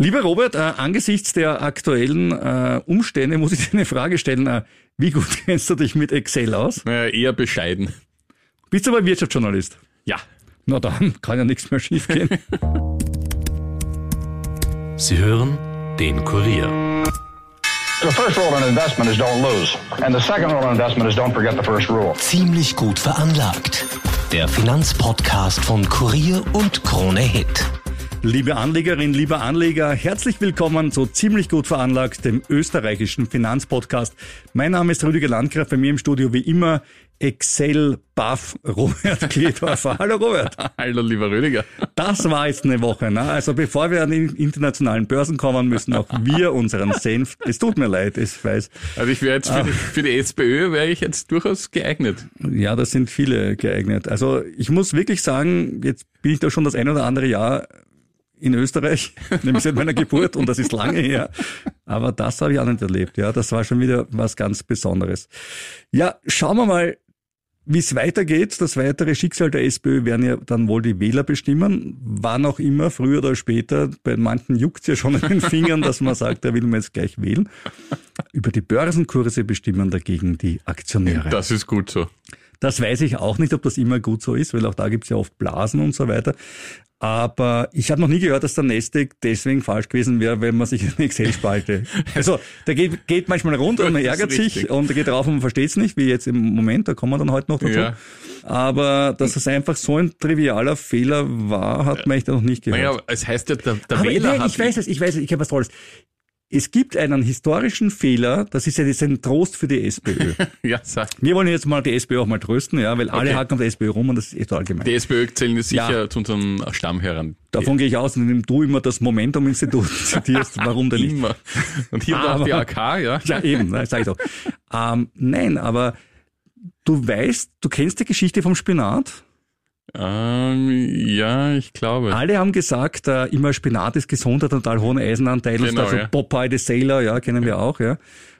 Lieber Robert, äh, angesichts der aktuellen äh, Umstände muss ich dir eine Frage stellen. Äh, wie gut kennst du dich mit Excel aus? Naja, eher bescheiden. Bist du aber Wirtschaftsjournalist? Ja. Na dann kann ja nichts mehr schiefgehen. Sie hören den Kurier. The first rule in investment is don't lose. And the second rule in investment is don't forget the first rule. Ziemlich gut veranlagt. Der Finanzpodcast von Kurier und Krone Hit. Liebe Anlegerin, lieber Anleger, herzlich willkommen zu Ziemlich gut veranlagt, dem österreichischen Finanzpodcast. Mein Name ist Rüdiger Landgraf, bei mir im Studio wie immer Excel Buff Robert Kledorfer. Hallo Robert. Hallo lieber Rüdiger. Das war jetzt eine Woche. Ne? Also bevor wir an die internationalen Börsen kommen, müssen auch wir unseren Senf. Es tut mir leid, ich weiß. Also ich wäre jetzt für, die, für die SPÖ wäre ich jetzt durchaus geeignet. Ja, das sind viele geeignet. Also ich muss wirklich sagen, jetzt bin ich da schon das ein oder andere Jahr in Österreich, nämlich seit meiner Geburt und das ist lange her. Aber das habe ich auch nicht erlebt. Ja, das war schon wieder was ganz Besonderes. Ja, schauen wir mal, wie es weitergeht. Das weitere Schicksal der SPÖ werden ja dann wohl die Wähler bestimmen. Wann auch immer, früher oder später. Bei manchen juckt ja schon in den Fingern, dass man sagt, er will mir jetzt gleich wählen. Über die Börsenkurse bestimmen dagegen die Aktionäre. Das ist gut so. Das weiß ich auch nicht, ob das immer gut so ist, weil auch da gibt es ja oft Blasen und so weiter. Aber ich habe noch nie gehört, dass der Nasdaq deswegen falsch gewesen wäre, wenn man sich eine Excel-Spalte. Also der geht, geht manchmal rund und man ärgert sich und der geht drauf und man versteht es nicht, wie jetzt im Moment, da kommen wir dann heute noch dazu. Ja. Aber dass es einfach so ein trivialer Fehler war, hat man echt noch nicht gehört. Naja, es heißt ja, der, der Wähler nein, hat... ich weiß es, ich weiß es, ich habe was Tolles. Es gibt einen historischen Fehler, das ist ja jetzt ein Trost für die SPÖ. ja, sag. Wir wollen jetzt mal die SPÖ auch mal trösten, ja, weil alle Okay. hacken auf die SPÖ rum und das ist echt allgemein. Die SPÖ zählen sicher Ja. zu unserem Stamm heran. Davon gehe ich aus, indem du immer das Momentum-Institut zitierst. Warum denn nicht? Immer. Und hier da auch Aber- die AK, ja. Ja, eben, ne, sag ich doch. Ähm, nein, aber du weißt, du kennst die Geschichte vom Spinat. Ähm, ja, ich glaube. Alle haben gesagt, äh, immer Spinat ist gesund, hat total hohen Eisenanteil. Genau, also ja. Popeye the Sailor, ja, kennen wir auch, ja.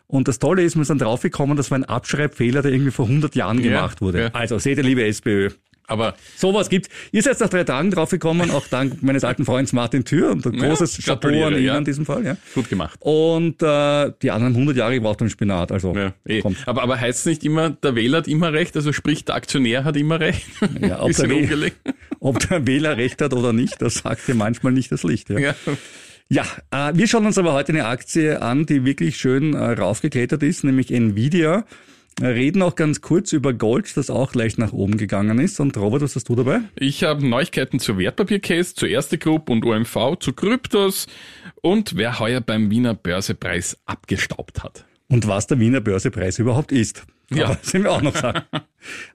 Und das Tolle ist, wir sind draufgekommen, das war ein Abschreibfehler, der irgendwie vor 100 Jahren Ja, gemacht wurde. ja. Also, seht ihr, liebe SPÖ, Aber sowas gibt's. Ihr seid nach drei Tagen draufgekommen, auch dank meines alten Freundes Martin Thür und ein Ja, großes Chapeau an ihn ja. in diesem Fall, ja. gut gemacht. Und äh, die anderen 100 Jahre gebraucht um Spinat, also Ja, eh. kommt. Aber, aber heißt es nicht immer, der Wähler hat immer recht, also sprich, der Aktionär hat immer recht? Ja, ob der Wähler-. Ob der Wähler recht hat oder nicht, das sagt dir manchmal nicht das Licht. Ja, Ja. ja äh, wir schauen uns aber heute eine Aktie an, die wirklich schön äh, raufgeklettert ist, nämlich Nvidia. Reden auch ganz kurz über Gold, das auch leicht nach oben gegangen ist. Und Robert, was hast du dabei? Ich habe Neuigkeiten zur Wertpapiercase, zur Erste Group und OMV, zu Kryptos und wer heuer beim Wiener Börsepreis abgestaubt hat. Und was der Wiener Börsepreis überhaupt ist. Ja. Aber sind wir auch noch sagen.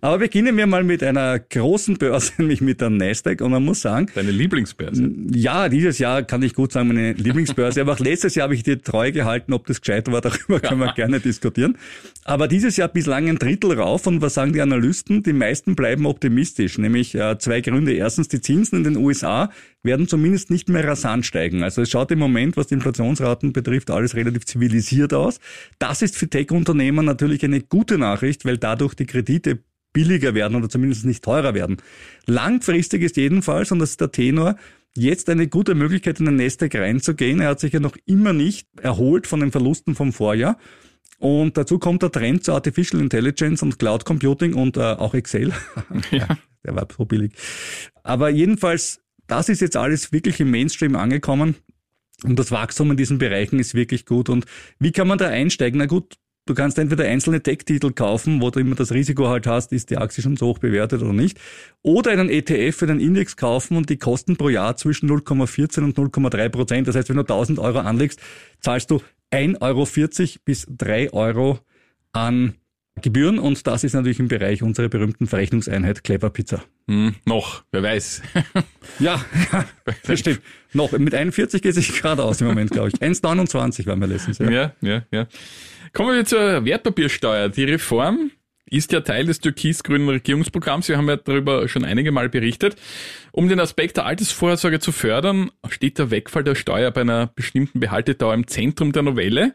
Aber beginnen wir mal mit einer großen Börse, nämlich mit der Nasdaq. Und man muss sagen, Deine Lieblingsbörse. Ja, dieses Jahr kann ich gut sagen, meine Lieblingsbörse. Aber auch letztes Jahr habe ich dir treu gehalten, ob das gescheit war, darüber können wir gerne diskutieren. Aber dieses Jahr bislang ein Drittel rauf. Und was sagen die Analysten? Die meisten bleiben optimistisch. Nämlich äh, zwei Gründe. Erstens, die Zinsen in den USA werden zumindest nicht mehr rasant steigen. Also es schaut im Moment, was die Inflationsraten betrifft, alles relativ zivilisiert aus. Das ist für Tech-Unternehmen natürlich eine gute Nachricht, weil dadurch die Kredite billiger werden oder zumindest nicht teurer werden. Langfristig ist jedenfalls, und das ist der Tenor, jetzt eine gute Möglichkeit, in den Nasdaq reinzugehen. Er hat sich ja noch immer nicht erholt von den Verlusten vom Vorjahr. Und dazu kommt der Trend zu Artificial Intelligence und Cloud Computing und äh, auch Excel. ja, der war so billig. Aber jedenfalls, das ist jetzt alles wirklich im Mainstream angekommen. Und das Wachstum in diesen Bereichen ist wirklich gut. Und wie kann man da einsteigen? Na gut, du kannst entweder einzelne Tech-Titel kaufen, wo du immer das Risiko halt hast, ist die Aktie schon so hoch bewertet oder nicht. Oder einen ETF für den Index kaufen und die kosten pro Jahr zwischen 0,14 und 0,3 Prozent. Das heißt, wenn du 1000 Euro anlegst, zahlst du 1,40 Euro bis 3 Euro an Gebühren. Und das ist natürlich im Bereich unserer berühmten Verrechnungseinheit Clever Pizza. Hm, noch, wer weiß. Ja, das stimmt. Noch, mit 41 geht sich gerade aus im Moment, glaube ich. 1,29 waren wir letztens. Ja. ja, ja, ja. Kommen wir zur Wertpapiersteuer. Die Reform ist ja Teil des türkis-grünen Regierungsprogramms. Wir haben ja darüber schon einige Mal berichtet. Um den Aspekt der Altersvorsorge zu fördern, steht der Wegfall der Steuer bei einer bestimmten Behaltedauer im Zentrum der Novelle.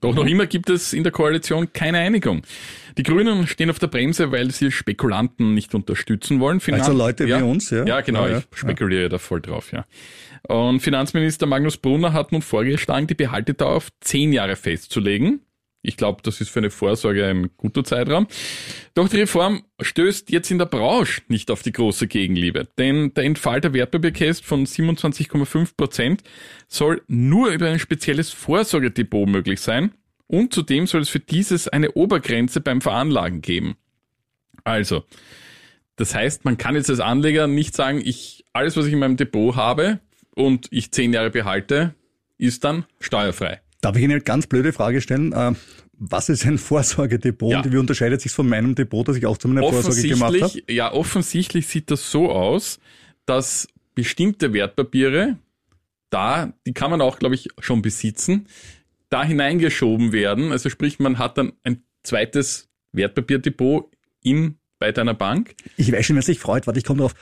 Doch noch immer gibt es in der Koalition keine Einigung. Die Grünen stehen auf der Bremse, weil sie Spekulanten nicht unterstützen wollen. Finan also Leute ja, wie uns, ja? Ja, genau, ja, ja. ich spekuliere da voll drauf, ja. Und Finanzminister Magnus Brunner hat nun vorgeschlagen, die Behaltedauer auf zehn Jahre festzulegen. Ich glaube, das ist für eine Vorsorge ein guter Zeitraum. Doch die Reform stößt jetzt in der Branche nicht auf die große Gegenliebe. Denn der Entfall der Wertpapierkäst von 27,5 Prozent soll nur über ein spezielles Vorsorgedepot möglich sein. Und zudem soll es für dieses eine Obergrenze beim Veranlagen geben. Also, das heißt, man kann jetzt als Anleger nicht sagen, ich, alles, was ich in meinem Depot habe und ich zehn Jahre behalte, ist dann steuerfrei. Darf ich Ihnen eine ganz blöde Frage stellen? Äh, was ist ein Vorsorgedepot ja. und wie unterscheidet sich von meinem Depot, das ich auch zu meiner Vorsorge gemacht habe? Ja, offensichtlich sieht das so aus, dass bestimmte Wertpapiere, da, die kann man auch, glaube ich, schon besitzen, da hineingeschoben werden. Also sprich, man hat dann ein zweites Wertpapierdepot in bei deiner Bank. Ich weiß schon, wer sich freut. Warte, ich komme drauf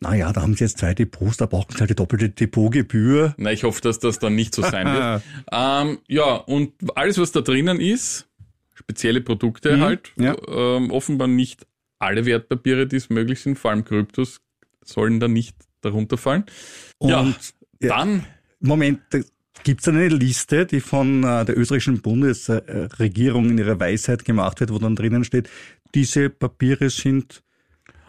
naja, da haben sie jetzt zwei Depots, da brauchen sie halt die doppelte Depotgebühr. Na, ich hoffe, dass das dann nicht so sein wird. ähm, ja, und alles, was da drinnen ist, spezielle Produkte mhm, halt, ja. ähm, offenbar nicht alle Wertpapiere, die es möglich sind, vor allem Kryptos, sollen da nicht darunter fallen. Und ja, dann... Moment, Gibt es eine Liste, die von äh, der österreichischen Bundesregierung in ihrer Weisheit gemacht wird, wo dann drinnen steht, diese Papiere sind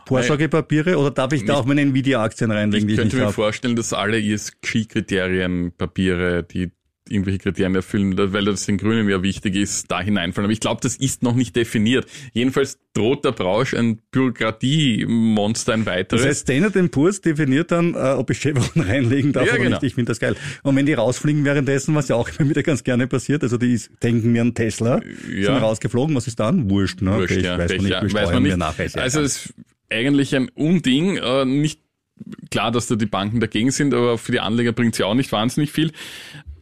Vorsorgepapiere oder darf ich da auch meine Nvidia-Aktien reinlegen? Ich könnte ich mir hab? vorstellen, dass alle ESG-Kriterien, Papiere, die irgendwelche Kriterien erfüllen, weil das den Grünen ja wichtig ist, da hineinfallen. Aber ich glaube, das ist noch nicht definiert. Jedenfalls droht der Brausch ein Bürokratiemonster ein weiteres. Das heißt, Standard Poor's definiert dann, äh, ob ich Chevron reinlegen darf ja, oder genau. nicht. Ich finde das geil. Und wenn die rausfliegen währenddessen, was ja auch immer wieder ganz gerne passiert, also die denken mir an Tesla, ja. sind rausgeflogen, was ist dann? Wurscht, ne? Wurscht, okay, ja, weiß, man nicht, weiß man nicht. Nachweis, also es eigentlich ein Unding. Äh, nicht klar, dass da die Banken dagegen sind, aber für die Anleger bringt sie auch nicht wahnsinnig viel.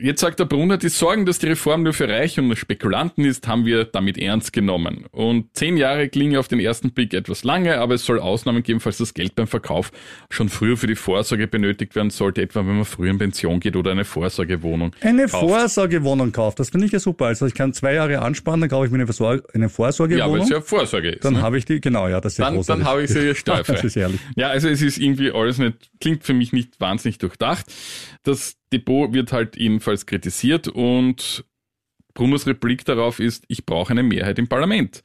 Jetzt sagt der Brunner, die Sorgen, dass die Reform nur für Reiche und Spekulanten ist, haben wir damit ernst genommen. Und zehn Jahre klingen auf den ersten Blick etwas lange, aber es soll Ausnahmen geben, falls das Geld beim Verkauf schon früher für die Vorsorge benötigt werden sollte, etwa wenn man früher in Pension geht oder eine Vorsorgewohnung Eine kauft. Vorsorgewohnung kauft, das finde ich ja super. Also ich kann zwei Jahre ansparen, dann kaufe ich mir eine, eine Vorsorgewohnung. Ja, weil es ja Vorsorge ist. Dann ne? habe ich die, genau, ja, das ist ja Dann, dann habe ich sie ja steuerfrei. das ist ehrlich. Ja, also es ist irgendwie alles nicht, klingt für mich nicht wahnsinnig durchdacht. Das Depot wird halt ebenfalls kritisiert und Brunos Replik darauf ist, ich brauche eine Mehrheit im Parlament.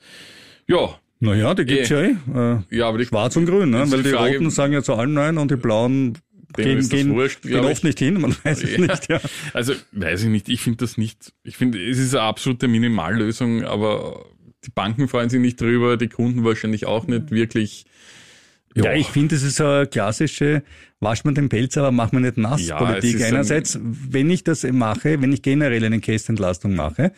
Ja. Naja, die gibt's äh, ja eh. Äh, ja, aber die, Schwarz und Grün, ne? weil die, die Frage, Roten sagen ja zu allen Nein und die Blauen gehen, gehen, wurscht, gehen oft nicht hin, man weiß es ja. nicht. Ja. Also weiß ich nicht, ich finde das nicht, ich finde, es ist eine absolute Minimallösung, aber die Banken freuen sich nicht drüber, die Kunden wahrscheinlich auch nicht wirklich. Ja, ich finde, es ist eine klassische wasch man den Pelz, aber mach mir nicht nass ja, Politik. Einerseits, wenn ich das mache, wenn ich generell eine Kästentlastung mache,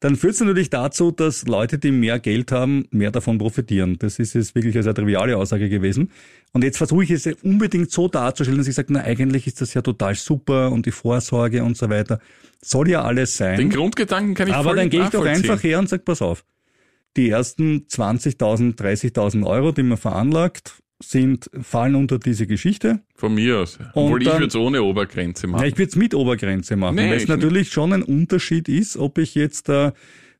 dann führt es natürlich dazu, dass Leute, die mehr Geld haben, mehr davon profitieren. Das ist jetzt wirklich eine sehr triviale Aussage gewesen. Und jetzt versuche ich es unbedingt so darzustellen, dass ich sage, na eigentlich ist das ja total super und die Vorsorge und so weiter. Soll ja alles sein. Den Grundgedanken kann ich Aber dann gehe ich doch einfach her und sage, pass auf. Die ersten 20.000, 30.000 Euro, die man veranlagt, sind, fallen unter diese Geschichte. Von mir aus. Obwohl dann, ich würde es ohne Obergrenze machen. Ja, ich würde es mit Obergrenze machen, nee, weil es natürlich schon ein Unterschied ist, ob ich jetzt äh,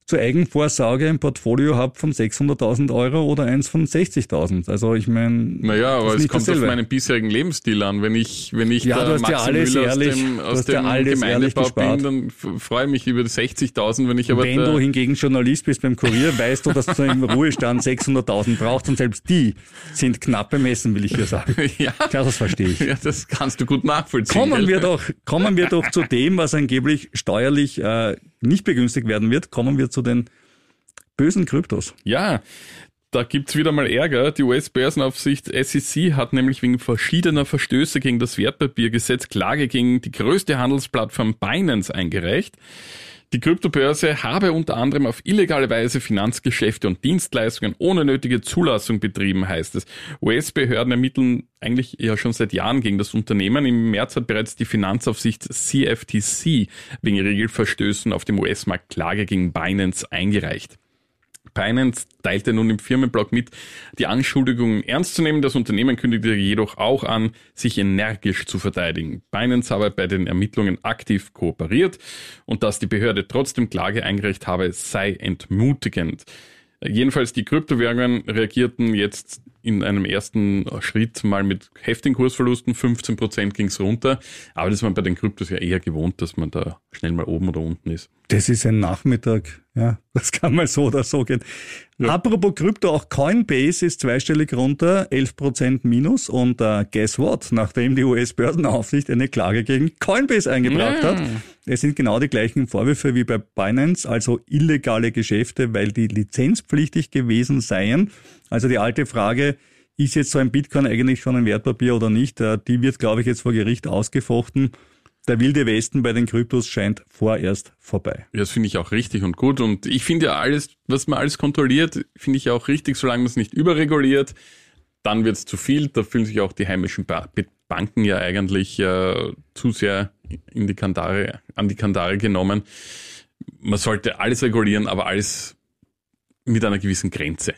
zur Eigenvorsorge ein Portfolio habe von 600.000 Euro oder eins von 60.000. Also ich meine, naja, aber es kommt dasselbe. auf meinen bisherigen Lebensstil an. Wenn ich wenn ich ja, der Maxi ja Müller ehrlich, aus dem, aus dem ja Gemeindebau bin, dann freue ich mich über die 60.000. Wenn ich aber wenn du hingegen Journalist bist beim Kurier, weißt du, dass du im Ruhestand 600.000 brauchst und selbst die sind knapp bemessen, will ich dir sagen. ja, ja, das verstehe ich. Ja, das kannst du gut nachvollziehen. Kommen wir doch kommen wir doch zu dem, was angeblich steuerlich äh, nicht begünstigt werden wird. Kommen wir zu den bösen Kryptos. Ja, da gibt's wieder mal Ärger. Die US-Börsenaufsicht SEC hat nämlich wegen verschiedener Verstöße gegen das Wertpapiergesetz Klage gegen die größte Handelsplattform Binance eingereicht. Die Kryptobörse habe unter anderem auf illegale Weise Finanzgeschäfte und Dienstleistungen ohne nötige Zulassung betrieben, heißt es. US-Behörden ermitteln eigentlich ja schon seit Jahren gegen das Unternehmen. Im März hat bereits die Finanzaufsicht CFTC wegen Regelverstößen auf dem US-Markt Klage gegen Binance eingereicht. Binance teilte nun im Firmenblog mit, die Anschuldigungen ernst zu nehmen. Das Unternehmen kündigte jedoch auch an, sich energisch zu verteidigen. Binance habe bei den Ermittlungen aktiv kooperiert und dass die Behörde trotzdem Klage eingereicht habe, sei entmutigend. Jedenfalls die Kryptowährungen reagierten jetzt in einem ersten Schritt mal mit heftigen Kursverlusten, 15 Prozent ging es runter, aber das ist man bei den Kryptos ja eher gewohnt, dass man da schnell mal oben oder unten ist. Das ist ein Nachmittag, ja, das kann mal so oder so gehen. Ja. Apropos Krypto, auch Coinbase ist zweistellig runter, 11 Prozent minus und uh, guess what, nachdem die US-Börsenaufsicht eine Klage gegen Coinbase eingebracht ja. hat, es sind genau die gleichen Vorwürfe wie bei Binance, also illegale Geschäfte, weil die lizenzpflichtig gewesen seien. Also die alte Frage, ist jetzt so ein Bitcoin eigentlich schon ein Wertpapier oder nicht, äh, die wird, glaube ich, jetzt vor Gericht ausgefochten. Der wilde Westen bei den Kryptos scheint vorerst vorbei. Ja, das finde ich auch richtig und gut. Und ich finde ja alles, was man alles kontrolliert, finde ich auch richtig, solange man es nicht überreguliert. Dann wird es zu viel. Da fühlen sich auch die heimischen Banken ja eigentlich äh, zu sehr in die Kandare, an die Kandare genommen. Man sollte alles regulieren, aber alles mit einer gewissen Grenze.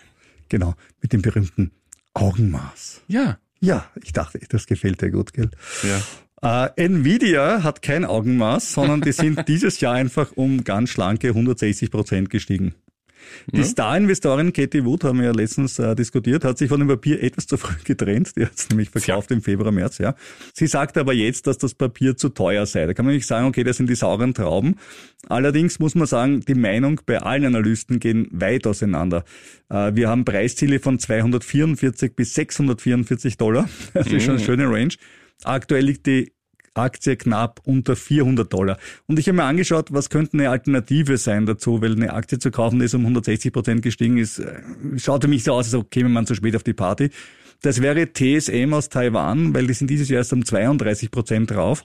Genau, mit dem berühmten Augenmaß. Ja. Ja, ich dachte, das gefällt dir gut, gell? Ja. Äh, Nvidia hat kein Augenmaß, sondern die sind dieses Jahr einfach um ganz schlanke 160 Prozent gestiegen. Die ja. Star-Investorin Katie Wood, haben wir ja letztens äh, diskutiert, hat sich von dem Papier etwas zu früh getrennt. Die hat es nämlich verkauft ja. im Februar, März, ja. Sie sagt aber jetzt, dass das Papier zu teuer sei. Da kann man nicht sagen, okay, das sind die sauren Trauben. Allerdings muss man sagen, die Meinung bei allen Analysten gehen weit auseinander. Äh, wir haben Preisziele von 244 bis 644 Dollar. Das ist schon eine mhm. schöne Range. Aktuell liegt die Aktie knapp unter 400 Dollar. Und ich habe mir angeschaut, was könnte eine Alternative sein dazu, weil eine Aktie zu kaufen, die ist um 160 Prozent gestiegen ist, äh, schaute mich so aus, als käme man zu spät auf die Party. Das wäre TSM aus Taiwan, weil die sind dieses Jahr erst um 32 Prozent drauf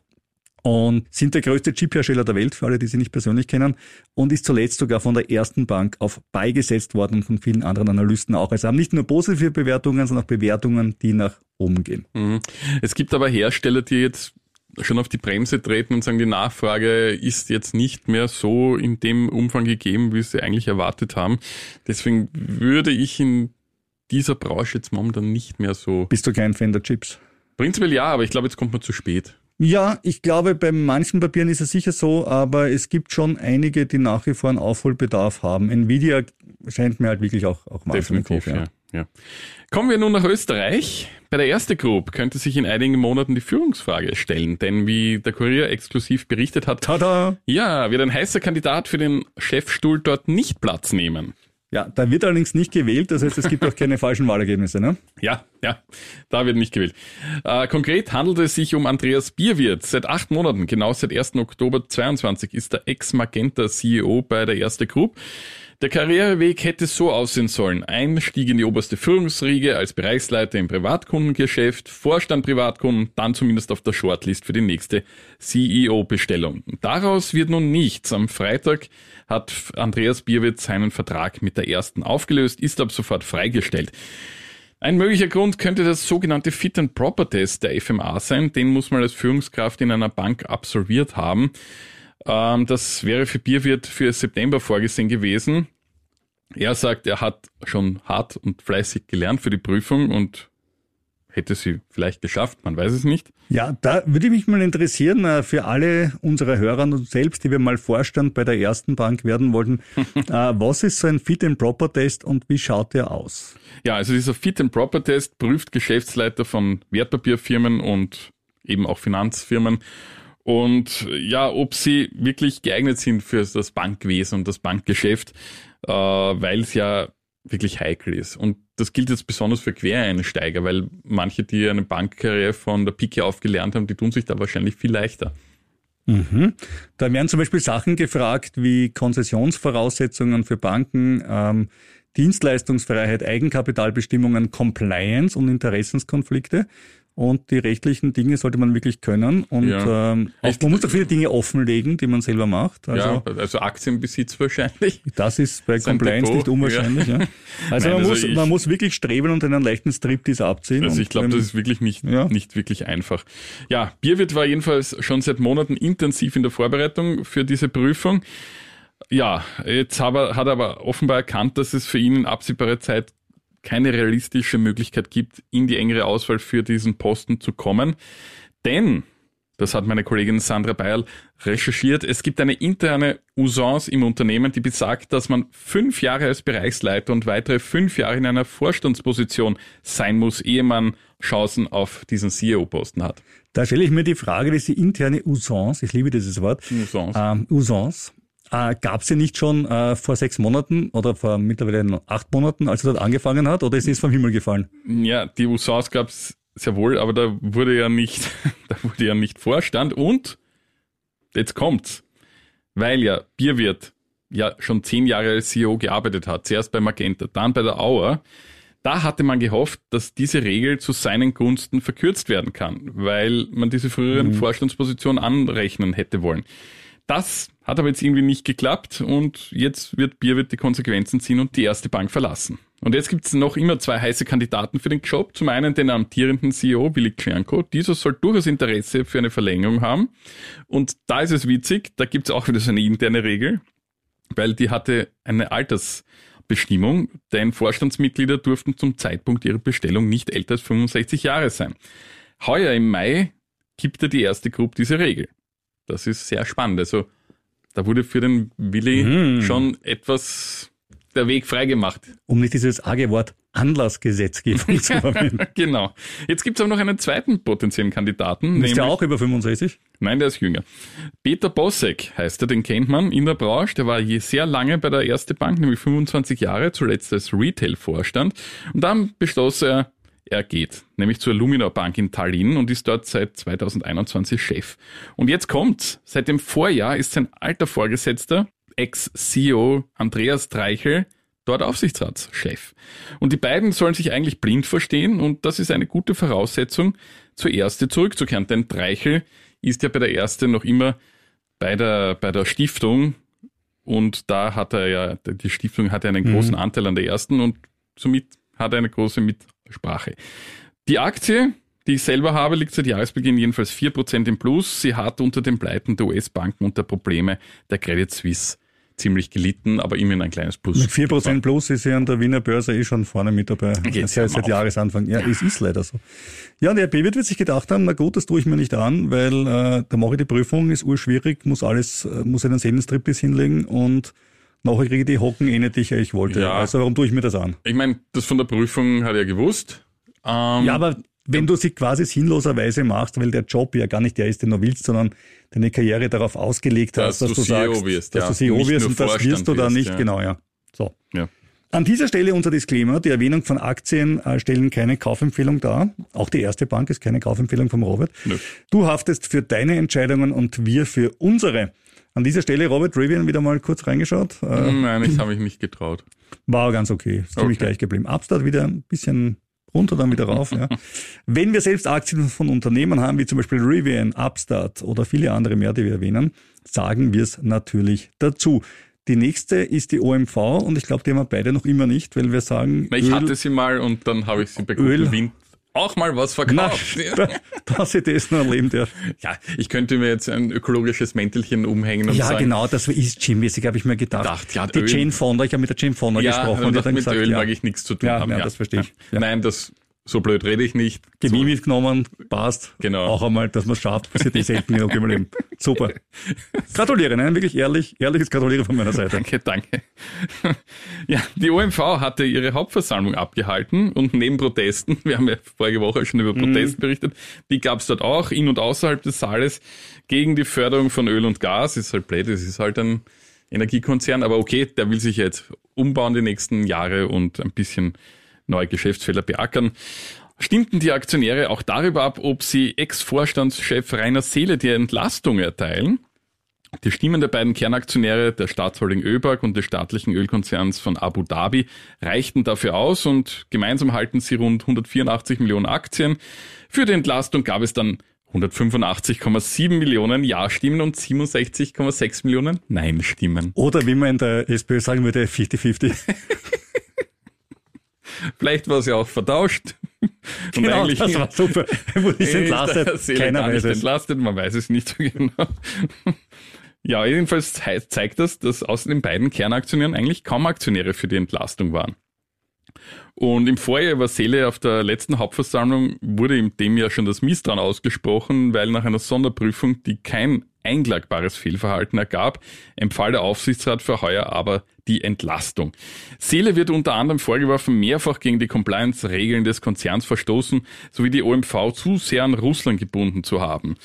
und sind der größte Chiphersteller der Welt, für alle, die sie nicht persönlich kennen, und ist zuletzt sogar von der ersten Bank auf beigesetzt worden und von vielen anderen Analysten auch. Also haben nicht nur positive Bewertungen, sondern auch Bewertungen, die nach oben gehen. Mhm. Es gibt aber Hersteller, die jetzt schon auf die Bremse treten und sagen, die Nachfrage ist jetzt nicht mehr so in dem Umfang gegeben, wie sie eigentlich erwartet haben. Deswegen würde ich in dieser Branche jetzt momentan nicht mehr so. Bist du kein Fan der Chips? Prinzipiell ja, aber ich glaube, jetzt kommt man zu spät. Ja, ich glaube, bei manchen Papieren ist es sicher so, aber es gibt schon einige, die nach wie vor einen Aufholbedarf haben. Nvidia scheint mir halt wirklich auch, auch Definitiv, ja. ja. Ja. Kommen wir nun nach Österreich. Bei der erste Group könnte sich in einigen Monaten die Führungsfrage stellen, denn wie der Kurier exklusiv berichtet hat, Tada! ja, wird ein heißer Kandidat für den Chefstuhl dort nicht Platz nehmen. Ja, da wird allerdings nicht gewählt, das heißt, es gibt auch keine falschen Wahlergebnisse, ne? Ja, ja, da wird nicht gewählt. Äh, konkret handelt es sich um Andreas Bierwirt. Seit acht Monaten, genau seit 1. Oktober 22, ist der Ex-Magenta CEO bei der Erste Group. Der Karriereweg hätte so aussehen sollen. Einstieg in die oberste Führungsriege als Bereichsleiter im Privatkundengeschäft, Vorstand Privatkunden, dann zumindest auf der Shortlist für die nächste CEO-Bestellung. Daraus wird nun nichts. Am Freitag hat Andreas Bierwitz seinen Vertrag mit der ersten aufgelöst, ist ab sofort freigestellt. Ein möglicher Grund könnte das sogenannte Fit and Proper Test der FMA sein. Den muss man als Führungskraft in einer Bank absolviert haben. Ähm, das wäre für Bierwirt für September vorgesehen gewesen. Er sagt, er hat schon hart und fleißig gelernt für die Prüfung und hätte sie vielleicht geschafft, man weiß es nicht. Ja, da würde mich mal interessieren, äh, für alle unsere Hörer und selbst, die wir mal Vorstand bei der ersten Bank werden wollten, äh, was ist so ein Fit and Proper Test und wie schaut der aus? Ja, also dieser Fit and Proper Test prüft Geschäftsleiter von Wertpapierfirmen und eben auch Finanzfirmen und ja, ob sie wirklich geeignet sind für das Bankwesen und das Bankgeschäft, äh, weil es ja wirklich heikel ist. Und das gilt jetzt besonders für Quereinsteiger, weil manche, die eine Bankkarriere von der Pike auf gelernt haben, die tun sich da wahrscheinlich viel leichter. Mhm. Da werden zum Beispiel Sachen gefragt wie Konzessionsvoraussetzungen für Banken, ähm, Dienstleistungsfreiheit, Eigenkapitalbestimmungen, Compliance und Interessenskonflikte. Und die rechtlichen Dinge sollte man wirklich können. Und ja. ähm, auch, man muss auch viele Dinge offenlegen, die man selber macht. Also, ja, also Aktienbesitz wahrscheinlich. Das ist bei Sein Compliance Depot. nicht unwahrscheinlich. Ja. Ja. Also, Nein, man, also muss, ich, man muss wirklich streben und einen leichten Striptease abziehen. Also ich glaube, das ist wirklich nicht, nicht wirklich einfach. Ja, Bierwirt war jedenfalls schon seit Monaten intensiv in der Vorbereitung für diese Prüfung. Ja, jetzt hat er, hat er aber offenbar erkannt, dass es für ihn in absehbarer Zeit keine realistische Möglichkeit gibt, in die engere Auswahl für diesen Posten zu kommen. Denn, das hat meine Kollegin Sandra Beil recherchiert, es gibt eine interne Usance im Unternehmen, die besagt, dass man fünf Jahre als Bereichsleiter und weitere fünf Jahre in einer Vorstandsposition sein muss, ehe man Chancen auf diesen CEO-Posten hat. Da stelle ich mir die Frage, diese interne Usance, ich liebe dieses Wort, Usance. ähm, Usance, äh, gab es sie nicht schon äh, vor sechs Monaten oder vor mittlerweile acht Monaten, als er dort angefangen hat, oder ist es vom Himmel gefallen? Ja, die Usance gab es sehr wohl, aber da wurde ja nicht, da wurde ja nicht Vorstand und jetzt kommt's, weil ja Bierwirt ja schon zehn Jahre als CEO gearbeitet hat, zuerst bei Magenta, dann bei der Auer, da hatte man gehofft, dass diese Regel zu seinen Gunsten verkürzt werden kann, weil man diese früheren mhm. Vorstandspositionen anrechnen hätte wollen. Das hat aber jetzt irgendwie nicht geklappt und jetzt wird Bierwirt die Konsequenzen ziehen und die erste Bank verlassen. Und jetzt gibt es noch immer zwei heiße Kandidaten für den Job. Zum einen den amtierenden CEO Willi Klernko. Dieser soll durchaus Interesse für eine Verlängerung haben. Und da ist es witzig, da gibt es auch wieder so eine interne Regel, weil die hatte eine Altersbestimmung, denn Vorstandsmitglieder durften zum Zeitpunkt ihrer Bestellung nicht älter als 65 Jahre sein. Heuer im Mai er die erste Gruppe diese Regel. Das ist sehr spannend. Also da wurde für den Willi mhm. schon etwas der Weg freigemacht. Um nicht dieses arge Wort Anlassgesetzgebung zu verwenden. genau. Jetzt gibt es aber noch einen zweiten potenziellen Kandidaten. Ist der auch über 65? Nein, der ist jünger. Peter Bossek heißt er, den kennt man in der Branche. Der war je sehr lange bei der Erste Bank, nämlich 25 Jahre, zuletzt als Retail-Vorstand. Und dann beschloss er, er geht, nämlich zur Luminor Bank in Tallinn und ist dort seit 2021 Chef. Und jetzt kommt's. Seit dem Vorjahr ist sein alter Vorgesetzter, Ex-CEO Andreas Dreichel, dort Aufsichtsratschef. Und die beiden sollen sich eigentlich blind verstehen und das ist eine gute Voraussetzung, zur Erste zurückzukehren. Denn Dreichel ist ja bei der Erste noch immer bei der, bei der Stiftung und da hat er ja, die Stiftung hat ja einen großen mhm. Anteil an der Ersten und somit hat er eine große Mit Sprache. Die Aktie, die ich selber habe, liegt seit Jahresbeginn jedenfalls 4% im Plus. Sie hat unter den Pleiten der US-Banken und der Probleme der Credit Suisse ziemlich gelitten, aber immerhin ein kleines Plus. Mit 4% Plus ist sie an der Wiener Börse eh schon vorne mit dabei. Geht's ja, seit Jahresanfang. Ja, ja, es ist leider so. Ja, und der BWIT wird sich gedacht haben, na gut, das tue ich mir nicht an, weil äh, da mache ich die Prüfung, ist urschwierig, muss alles, äh, muss einen Sehnenstrip hinlegen und nachher kriege ich die Hocken eh nicht, die ich wollte. Ja. Also warum tue ich mir das an? Ich meine, das von der Prüfung hat er gewusst. Ähm, ja, aber wenn du sie quasi sinnloserweise machst, weil der Job ja gar nicht der ist, den du willst, sondern deine Karriere darauf ausgelegt hast, dass, dass du, CEO sagst, wirst, dass ja. du CEO wirst und das wirst du da nicht, ja. genau, ja. So. Ja. An dieser Stelle unser Disclaimer, die Erwähnung von Aktien äh, stellen keine Kaufempfehlung dar. Auch die erste Bank ist keine Kaufempfehlung vom Robert. Nö. Du haftest für deine Entscheidungen und wir für unsere. An dieser Stelle, Robert Rivian, wieder mal kurz reingeschaut. Äh, Nein, das habe ich nicht getraut. War ganz okay, ist ziemlich okay. gleich geblieben. Upstart wieder ein bisschen runter, dann wieder rauf. ja. Wenn wir selbst Aktien von Unternehmen haben, wie zum Beispiel Rivian, Upstart oder viele andere mehr, die wir erwähnen, sagen wir es natürlich dazu. Die nächste ist die OMV und ich glaube, die haben wir beide noch immer nicht, weil wir sagen. Ich Öl, hatte sie mal und dann habe ich sie bei Öl, Wind auch mal was verkauft. Na, dass ich das noch erleben darf. Ja, ich könnte mir jetzt ein ökologisches Mäntelchen umhängen und ja, sagen. Ja, genau, das ist Gym-mäßig, habe ich mir gedacht. gedacht ja, die Öl. Jane Fonda, ich habe mit der Jane Fonda ja, gesprochen. Und, und mit gesagt, Öl ja. mag ich nichts zu tun ja, haben. Ja, das verstehe ich. Nein, das so blöd rede ich nicht. Chemie so. mitgenommen, passt. Genau. Auch einmal, dass man es schafft, passiert nicht selten genug im Leben. Super. Gratuliere, ne? wirklich ehrlich, ehrliches Gratuliere von meiner Seite. Danke, danke. Ja, die OMV hatte ihre Hauptversammlung abgehalten und neben Protesten, wir haben ja vorige Woche schon über Protest mhm. berichtet, die gab es dort auch in und außerhalb des Saales gegen die Förderung von Öl und Gas. Ist halt blöd, es ist halt ein Energiekonzern, aber okay, der will sich jetzt umbauen die nächsten Jahre und ein bisschen neue Geschäftsfelder beackern. Stimmten die Aktionäre auch darüber ab, ob sie Ex-Vorstandschef Rainer Seele die Entlastung erteilen? Die Stimmen der beiden Kernaktionäre der Staatsholding ÖBAG und des staatlichen Ölkonzerns von Abu Dhabi reichten dafür aus und gemeinsam halten sie rund 184 Millionen Aktien. Für die Entlastung gab es dann 185,7 Millionen Ja-Stimmen und 67,6 Millionen Nein-Stimmen. Oder wie man in der SPÖ sagen würde, 50-50. Vielleicht war sie auch vertauscht. Und genau, eigentlich das war super. Wurde ich entlastet? Keiner weiß es. entlastet, man weiß es nicht so genau. Ja, jedenfalls zeigt das, dass außer den beiden Kernaktionären eigentlich kaum Aktionäre für die Entlastung waren. Und im Vorjahr war Seele auf der letzten Hauptversammlung wurde in dem Jahr schon das Misstrauen ausgesprochen, weil nach einer Sonderprüfung, die kein einklagbares Fehlverhalten ergab, empfahl der Aufsichtsrat für heuer aber die Entlastung. Seele wird unter anderem vorgeworfen, mehrfach gegen die Compliance-Regeln des Konzerns verstoßen, sowie die OMV zu sehr an Russland gebunden zu haben.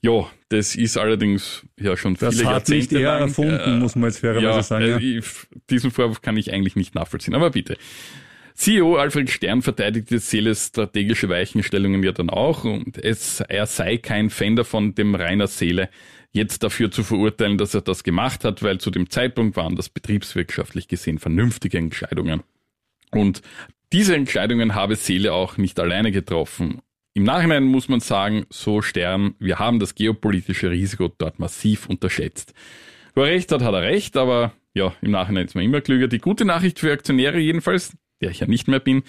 Ja, das ist allerdings ja schon das viele hat nicht er lang, erfunden, äh, muss man jetzt fairerweise ja, sagen. Ja. Äh, diesen Vorwurf kann ich eigentlich nicht nachvollziehen, aber bitte. CEO Alfred Stern verteidigte Seeles strategische Weichenstellungen ja dann auch und es, er sei kein Fan davon, dem Rainer Seele jetzt dafür zu verurteilen, dass er das gemacht hat, weil zu dem Zeitpunkt waren das betriebswirtschaftlich gesehen vernünftige Entscheidungen. Und diese Entscheidungen habe Seele auch nicht alleine getroffen. Im Nachhinein muss man sagen, so Stern, wir haben das geopolitische Risiko dort massiv unterschätzt. Wo er recht hat, hat er recht, aber ja, im Nachhinein ist man immer klüger. Die gute Nachricht für Aktionäre jedenfalls, der ich ja nicht mehr bin.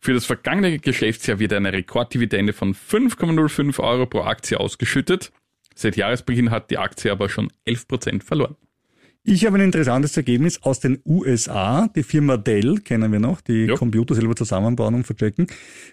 Für das vergangene Geschäftsjahr wird eine Rekorddividende von 5,05 Euro pro Aktie ausgeschüttet. Seit Jahresbeginn hat die Aktie aber schon 11 Prozent verloren. Ich habe ein interessantes Ergebnis aus den USA. Die Firma Dell, kennen wir noch, die jo. Computer selber zusammenbauen und verchecken,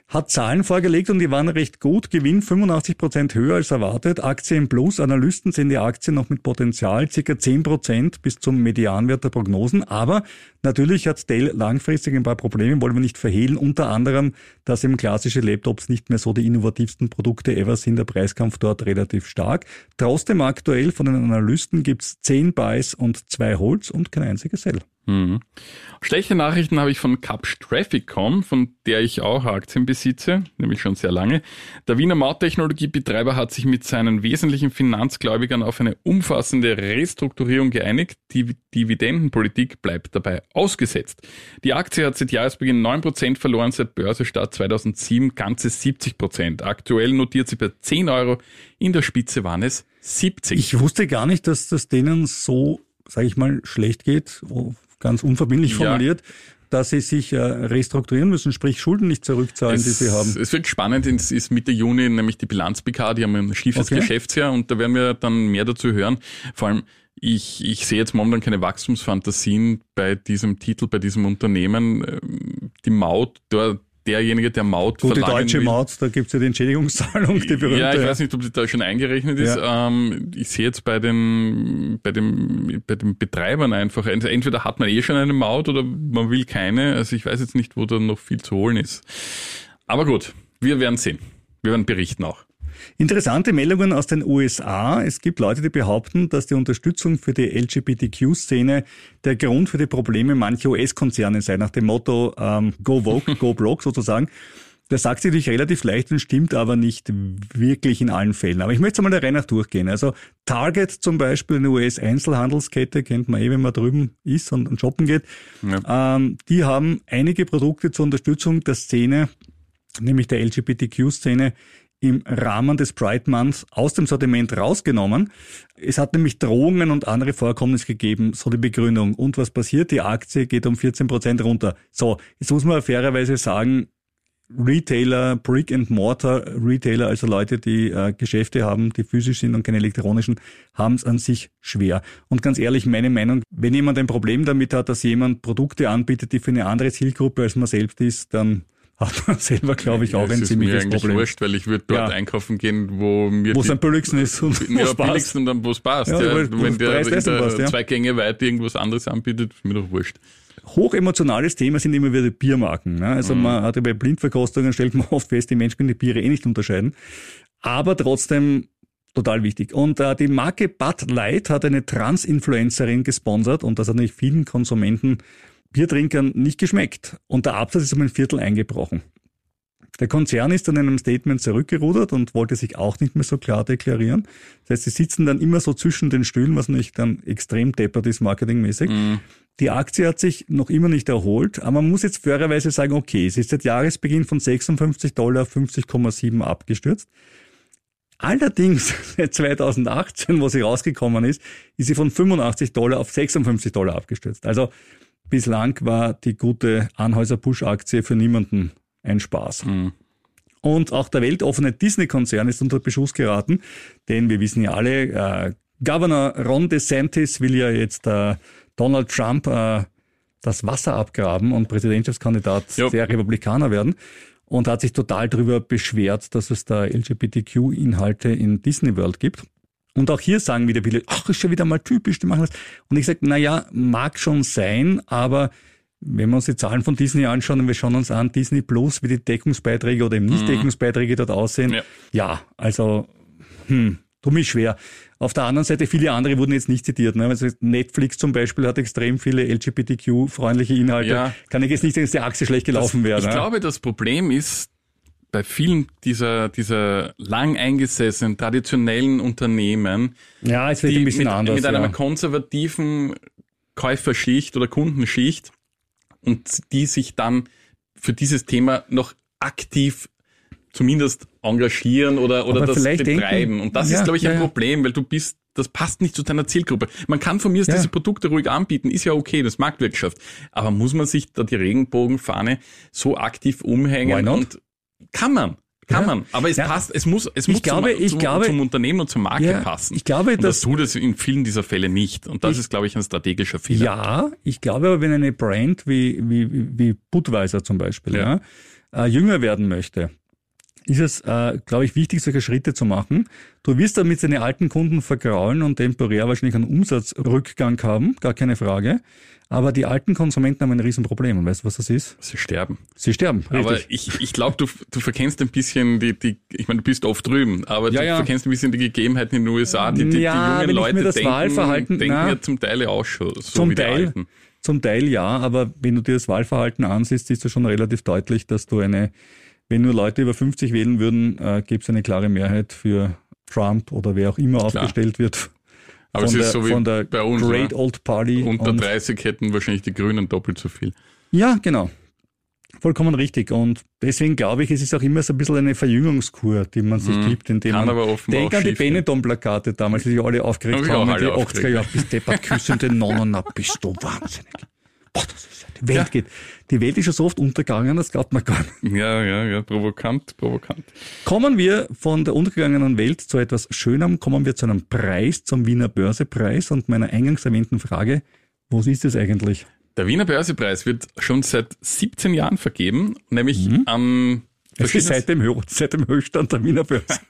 hat Zahlen vorgelegt und die waren recht gut. Gewinn 85 Prozent höher als erwartet. Aktie im Plus. Analysten sehen die Aktie noch mit Potenzial, circa 10 Prozent bis zum Medianwert der Prognosen. Aber natürlich hat Dell langfristig ein paar Probleme, wollen wir nicht verhehlen. Unter anderem, dass eben klassische Laptops nicht mehr so die innovativsten Produkte ever sind. Der Preiskampf dort relativ stark. Trotzdem aktuell von den Analysten gibt's 10 Buys und zwei Holz und kein einziges Sell. Mhm. Schlechte Nachrichten habe ich von Capsch Trafficcom, von der ich auch Aktien besitze, nämlich schon sehr lange. Der Wiener Mauttechnologiebetreiber hat sich mit seinen wesentlichen Finanzgläubigern auf eine umfassende Restrukturierung geeinigt. Die Dividendenpolitik bleibt dabei ausgesetzt. Die Aktie hat seit Jahresbeginn 9% verloren, seit Börsestart 2007 ganze 70%. Aktuell notiert sie bei 10 Euro, in der Spitze waren es 70. Ich wusste gar nicht, dass das denen so sage ich mal, schlecht geht, ganz unverbindlich formuliert, ja. dass sie sich äh, restrukturieren müssen, sprich Schulden nicht zurückzahlen, es, die sie haben. Es wird spannend, es ist Mitte Juni nämlich die Bilanz-BK, die haben ein schiefes okay. Geschäftsjahr und da werden wir dann mehr dazu hören. Vor allem, ich, ich sehe jetzt momentan keine Wachstumsfantasien bei diesem Titel, bei diesem Unternehmen. Ähm, die Maut, dort derjenige, der Maut Gut, die deutsche will. Maut, da gibt's ja die Entschädigungszahlung, die berühmte. Ja, ich weiß nicht, ob die da schon eingerechnet ist. Ja. Ähm, ich sehe jetzt bei den, bei dem, bei den Betreibern einfach, entweder hat man eh schon eine Maut oder man will keine. Also ich weiß jetzt nicht, wo da noch viel zu holen ist. Aber gut, wir werden sehen. Wir werden berichten auch. Interessante Meldungen aus den USA. Es gibt Leute, die behaupten, dass die Unterstützung für die LGBTQ-Szene der Grund für die Probleme mancher US-Konzerne sei, nach dem Motto ähm, Go Vogue, Go Broke sozusagen. Das sagt sich natürlich relativ leicht und stimmt aber nicht wirklich in allen Fällen. Aber ich möchte mal der Reihe nach durchgehen. Also Target zum Beispiel, eine US-Einzelhandelskette, kennt man eh, wenn man drüben ist und, und shoppen geht. Ja. Ähm, die haben einige Produkte zur Unterstützung der Szene, nämlich der LGBTQ-Szene, im Rahmen des Pride Months aus dem Sortiment rausgenommen. Es hat nämlich Drohungen und andere Vorkommnisse gegeben, so die Begründung. Und was passiert? Die Aktie geht um 14 Prozent runter. So, jetzt muss man fairerweise sagen, Retailer, Brick and Mortar Retailer, also Leute, die äh, Geschäfte haben, die physisch sind und keine elektronischen, haben es an sich schwer. Und ganz ehrlich, meine Meinung, wenn jemand ein Problem damit hat, dass jemand Produkte anbietet, die für eine andere Zielgruppe als man selbst ist, dann hat man selber, glaube ich, auch ja, ein ziemliches mir Problem. wurscht, weil ich würde dort ja. einkaufen gehen, wo mir wo es am billigsten ist und ja, am billigsten und dann wo es passt. Ja, ja. Wenn der, der passt, ja. zwei Gänge weit irgendwas anderes anbietet, ist mir doch wurscht. Hochemotionales Thema sind immer wieder Biermarken. Ne? Also mhm. man hat ja bei Blindverkostungen stellt man oft fest, die Menschen können die Biere eh nicht unterscheiden. Aber trotzdem total wichtig. Und äh, die Marke Bud Light hat eine Trans-Influencerin gesponsert und das hat natürlich vielen Konsumenten Biertrinkern nicht geschmeckt und der Absatz ist um ein Viertel eingebrochen. Der Konzern ist dann in einem Statement zurückgerudert und wollte sich auch nicht mehr so klar deklarieren. Das heißt, sie sitzen dann immer so zwischen den Stühlen, was nicht dann extrem deppert ist marketingmäßig. Mm. Die Aktie hat sich noch immer nicht erholt, aber man muss jetzt fairerweise sagen, okay, sie ist seit Jahresbeginn von 56 Dollar 50,7 abgestürzt. Allerdings seit 2018, wo sie rausgekommen ist, ist sie von 85 Dollar auf 56 Dollar abgestürzt. Also Bislang war die gute Anhäuser Busch Aktie für niemanden ein Spaß. Mhm. Und auch der weltoffene Disney-Konzern ist unter Beschuss geraten, denn wir wissen ja alle, äh, Governor Ron DeSantis will ja jetzt äh, Donald Trump äh, das Wasser abgraben und Präsidentschaftskandidat Jo. der Republikaner werden und hat sich total darüber beschwert, dass es da LGBTQ-Inhalte in Disney World gibt. Und auch hier sagen wieder viele, ach, ist schon wieder mal typisch, die machen das. Und ich sage, na ja, mag schon sein, aber wenn wir uns die Zahlen von Disney anschauen und wir schauen uns an, Disney Plus, wie die Deckungsbeiträge oder eben nicht Deckungsbeiträge dort aussehen, Ja. ja, also hm, tu mich schwer. Auf der anderen Seite, viele andere wurden jetzt nicht zitiert. Ne? Also Netflix zum Beispiel hat extrem viele LGBTQ-freundliche Inhalte. Ja. Kann ich jetzt nicht sagen, dass die Achse schlecht gelaufen wäre. Ich ne? glaube, das Problem ist bei vielen dieser, dieser lang eingesessenen, traditionellen Unternehmen, ja, es wird die ein bisschen mit, anders. mit einer ja. konservativen Käuferschicht oder Kundenschicht und die sich dann für dieses Thema noch aktiv zumindest engagieren oder, oder Aber das betreiben. denken- und das Ja, ist, glaube ich, ein ja. Problem, weil du bist, das passt nicht zu deiner Zielgruppe. Man kann von mir aus Ja. diese Produkte ruhig anbieten, ist ja okay, das ist Marktwirtschaft. Aber muss man sich da die Regenbogenfahne so aktiv umhängen und kann man. Kann Ja. man, aber es Ja. passt, es muss, es Ich muss glaube- zum, ich zum, glaube- zum Unternehmen und zur Marke Ja, passen. ich glaube, und das tut es in vielen dieser Fälle nicht. Und das ist, glaube ich, ein strategischer Fehler. Ja, ich glaube aber, wenn eine Brand wie, wie, wie Budweiser zum Beispiel äh, jünger werden möchte, ist es, äh, glaube ich, wichtig, solche Schritte zu machen. Du wirst damit seine alten Kunden vergraulen und temporär wahrscheinlich einen Umsatzrückgang haben, gar keine Frage. Aber die alten Konsumenten haben ein Riesenproblem. Und weißt du, was das ist? Sie sterben. Sie sterben. Aber Richtig. ich, ich glaube, du, du verkennst ein bisschen die, die, ich meine, du bist oft drüben, aber Ja, du ja. verkennst ein bisschen die Gegebenheiten in den USA. Die, die, Ja, die jungen Leute das denken, Wahlverhalten- denken na, ja zum Teil auch schon so zum wie die Teil, Alten. zum Teil ja, aber wenn du dir das Wahlverhalten ansiehst, siehst du schon relativ deutlich, dass du eine, wenn nur Leute über 50 wählen würden, äh, gäbe es eine klare Mehrheit für Trump oder wer auch immer aufgestellt wird. Aber es ist der, so wie von der bei uns, Great? Old Party. Unter und, 30 hätten wahrscheinlich die Grünen doppelt so viel. ja, genau. Vollkommen richtig. Und deswegen glaube ich, es ist auch immer so ein bisschen eine Verjüngungskur, die man sich gibt, indem Mhm. Kann man aber offenbar denk an die. Benetton-Plakate damals, die sich alle aufgeregt haben die aufgeregt. 80er Jahre. Bist deppert, küssende Nonnen, bist du wahnsinnig. Boah, das ist, die Welt Ja. geht. Die Welt ist schon so oft untergegangen, das glaubt man gar nicht. Ja, ja, ja, provokant, provokant. Kommen wir von der untergegangenen Welt zu etwas Schönem, kommen wir zu einem Preis, zum Wiener Börsepreis und meiner eingangs erwähnten Frage, wo ist es eigentlich? Der Wiener Börsepreis wird schon seit 17 Jahren vergeben, nämlich an Es ist seit dem, seit dem Höchststand der Wiener Börse.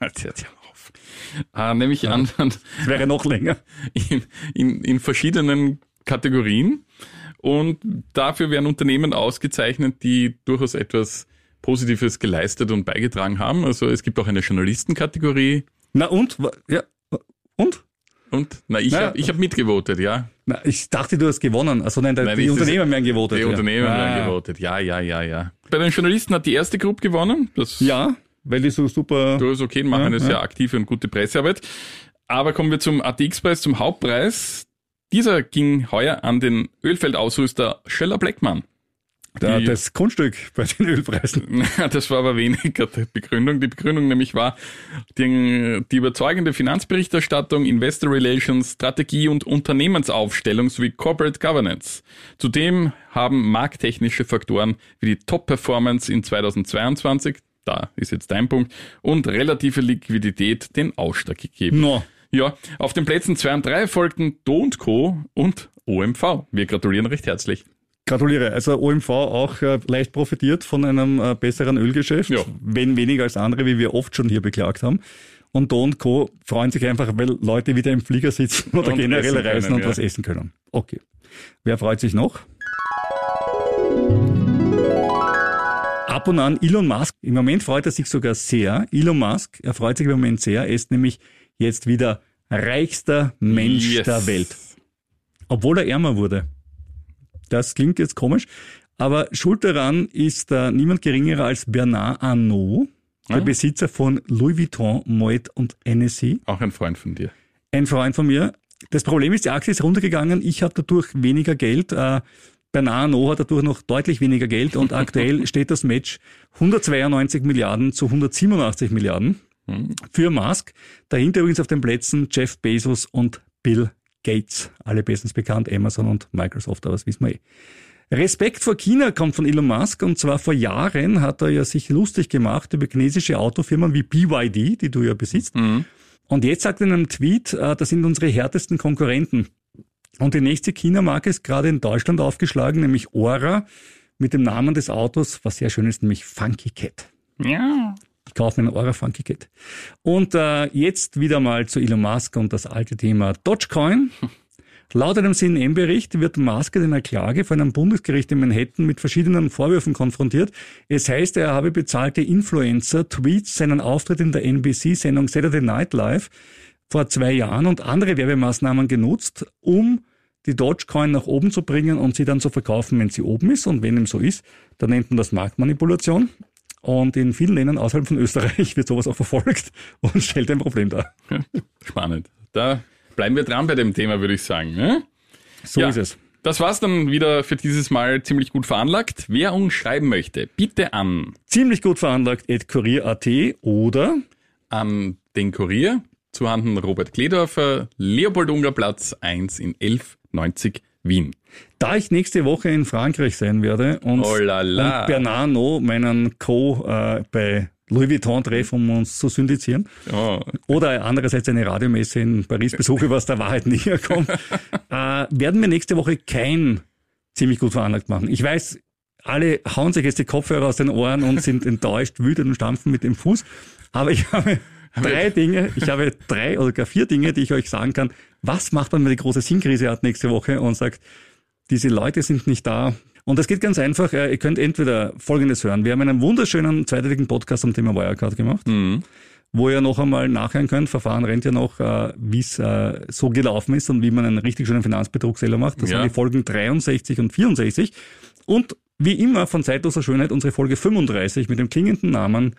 Auf. Äh, nämlich an, an Das wäre noch länger. in, in, in verschiedenen Kategorien. Und dafür werden Unternehmen ausgezeichnet, die durchaus etwas Positives geleistet und beigetragen haben. Also es gibt auch eine Journalistenkategorie. Na und? Ja. Und? Und na, ich habe hab mitgevotet, ja. Na, ich dachte, du hast gewonnen. Also nein, Nein, die Unternehmen werden gewotet. Die ja. Unternehmen ah, werden gewotet. Ja, ja, ja, ja. Bei den Journalisten hat die erste Gruppe gewonnen. Das Ja, weil die so super. durchaus okay, machen Ja, eine ja. sehr aktive und gute Pressearbeit. Aber kommen wir zum ATX-Preis, zum Hauptpreis. Dieser ging heuer an den Ölfeldausrüster Scheller Bleckmann. Da, das Kunststück bei den Ölpreisen. Das war aber weniger die Begründung. Die Begründung nämlich war die, die überzeugende Finanzberichterstattung, Investor Relations, Strategie und Unternehmensaufstellung sowie Corporate Governance. Zudem haben markttechnische Faktoren wie die Top-Performance in 2022, da ist jetzt dein Punkt, und relative Liquidität den Ausschlag gegeben. No. Ja, auf den Plätzen 2 und 3 folgten Do Co. und OMV. Wir gratulieren recht herzlich. Gratuliere. Also OMV auch äh, leicht profitiert von einem äh, besseren Ölgeschäft, Ja. wenn weniger als andere, wie wir oft schon hier beklagt haben. Und Do und Co. freuen sich einfach, weil Leute wieder im Flieger sitzen oder Und generell reisen können, und ja. was essen können. Okay. Wer freut sich noch? Ab und an Elon Musk. Im Moment freut er sich sogar sehr. Elon Musk, er freut sich im Moment sehr. Er ist nämlich jetzt wieder reichster Mensch Yes. der Welt. Obwohl er ärmer wurde. Das klingt jetzt komisch, aber schuld daran ist äh, niemand geringerer als Bernard Arnault, der Ah. Besitzer von Louis Vuitton, Moet und NSC. Auch ein Freund von dir. Ein Freund von mir. Das Problem ist, die Aktie ist runtergegangen. Ich habe dadurch weniger Geld. Äh, Bernard Arnault hat dadurch noch deutlich weniger Geld und aktuell steht das Match 192 Milliarden zu 187 Milliarden für Musk. Dahinter übrigens auf den Plätzen Jeff Bezos und Bill Gates. Alle bestens bekannt, Amazon und Microsoft, aber das wissen wir eh. Respekt vor China kommt von Elon Musk und zwar vor Jahren hat er ja sich lustig gemacht über chinesische Autofirmen wie BYD, die du ja besitzt. Und jetzt sagt er in einem Tweet, äh, das sind unsere härtesten Konkurrenten. Und die nächste China-Marke ist gerade in Deutschland aufgeschlagen, nämlich Ora, mit dem Namen des Autos, was sehr schön ist, nämlich Funky Cat. Ja. Ich kaufe mir Funky Cat. Und äh, jetzt wieder mal zu Elon Musk und das alte Thema Dogecoin. Laut einem CNN-Bericht wird Musk in einer Klage von einem Bundesgericht in Manhattan mit verschiedenen Vorwürfen konfrontiert. Es heißt, er habe bezahlte Influencer-Tweets seinen Auftritt in der NBC-Sendung Saturday Night Live vor zwei Jahren und andere Werbemaßnahmen genutzt, um die Dogecoin nach oben zu bringen und sie dann zu verkaufen, wenn sie oben ist. Und wenn dem so ist, dann nennt man das Marktmanipulation. Und in vielen Ländern außerhalb von Österreich wird sowas auch verfolgt und stellt ein Problem dar. Spannend. Da bleiben wir dran bei dem Thema, würde ich sagen. Ne? So Ja. ist es. Das war's dann wieder für dieses Mal ziemlich gut veranlagt. Wer uns schreiben möchte, bitte an, Ziemlich gut veranlagt, at kurier.at oder an den Kurier, zuhanden Robert Kledorfer, Leopold Unger Platz 1 in 1190 Wien. Da ich nächste Woche in Frankreich sein werde und, Oh la la. und Bernard No, meinen Co. Äh, bei Louis Vuitton treffe, um uns zu syndizieren, Oh, oder andererseits eine Radiomesse in Paris besuche, was der Wahrheit näher kommt, äh, werden wir nächste Woche kein ziemlich gut veranlagt machen. Ich weiß, alle hauen sich jetzt die Kopfhörer aus den Ohren und sind enttäuscht, wütend und stampfen mit dem Fuß. Aber ich habe drei Dinge, ich habe drei oder gar vier Dinge, die ich euch sagen kann. Was macht man, wenn die große Sinnkrise hat nächste Woche und sagt, diese Leute sind nicht da. Und das geht ganz einfach. Äh, Ihr könnt entweder Folgendes hören. Wir haben einen wunderschönen zweiteiligen Podcast zum Thema Wirecard gemacht wo ihr noch einmal nachhören könnt. Verfahren rennt ja noch, äh, wie es äh, so gelaufen ist und wie man einen richtig schönen Finanzbetrug selber macht. Das Ja. waren die Folgen 63 und 64. Und wie immer von zeitloser Schönheit unsere Folge 35 mit dem klingenden Namen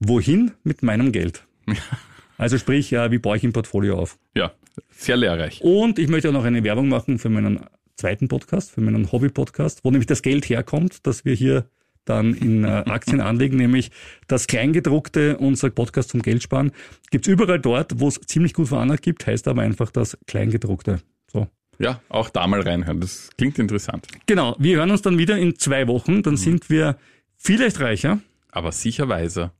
Wohin mit meinem Geld? Also sprich, wie baue ich ein Portfolio auf? ja, sehr lehrreich. Und ich möchte auch noch eine Werbung machen für meinen zweiten Podcast, für meinen Hobby-Podcast, wo nämlich das Geld herkommt, dass wir hier dann in äh, Aktien anlegen, nämlich das Kleingedruckte, unser Podcast zum Geldsparen, gibt's überall dort, wo es ziemlich gut veranlagt gibt, heißt aber einfach das Kleingedruckte. So. Ja, auch da mal reinhören. Das klingt interessant. Genau, wir hören uns dann wieder in zwei Wochen, dann sind wir vielleicht reicher, Aber sicher weiser.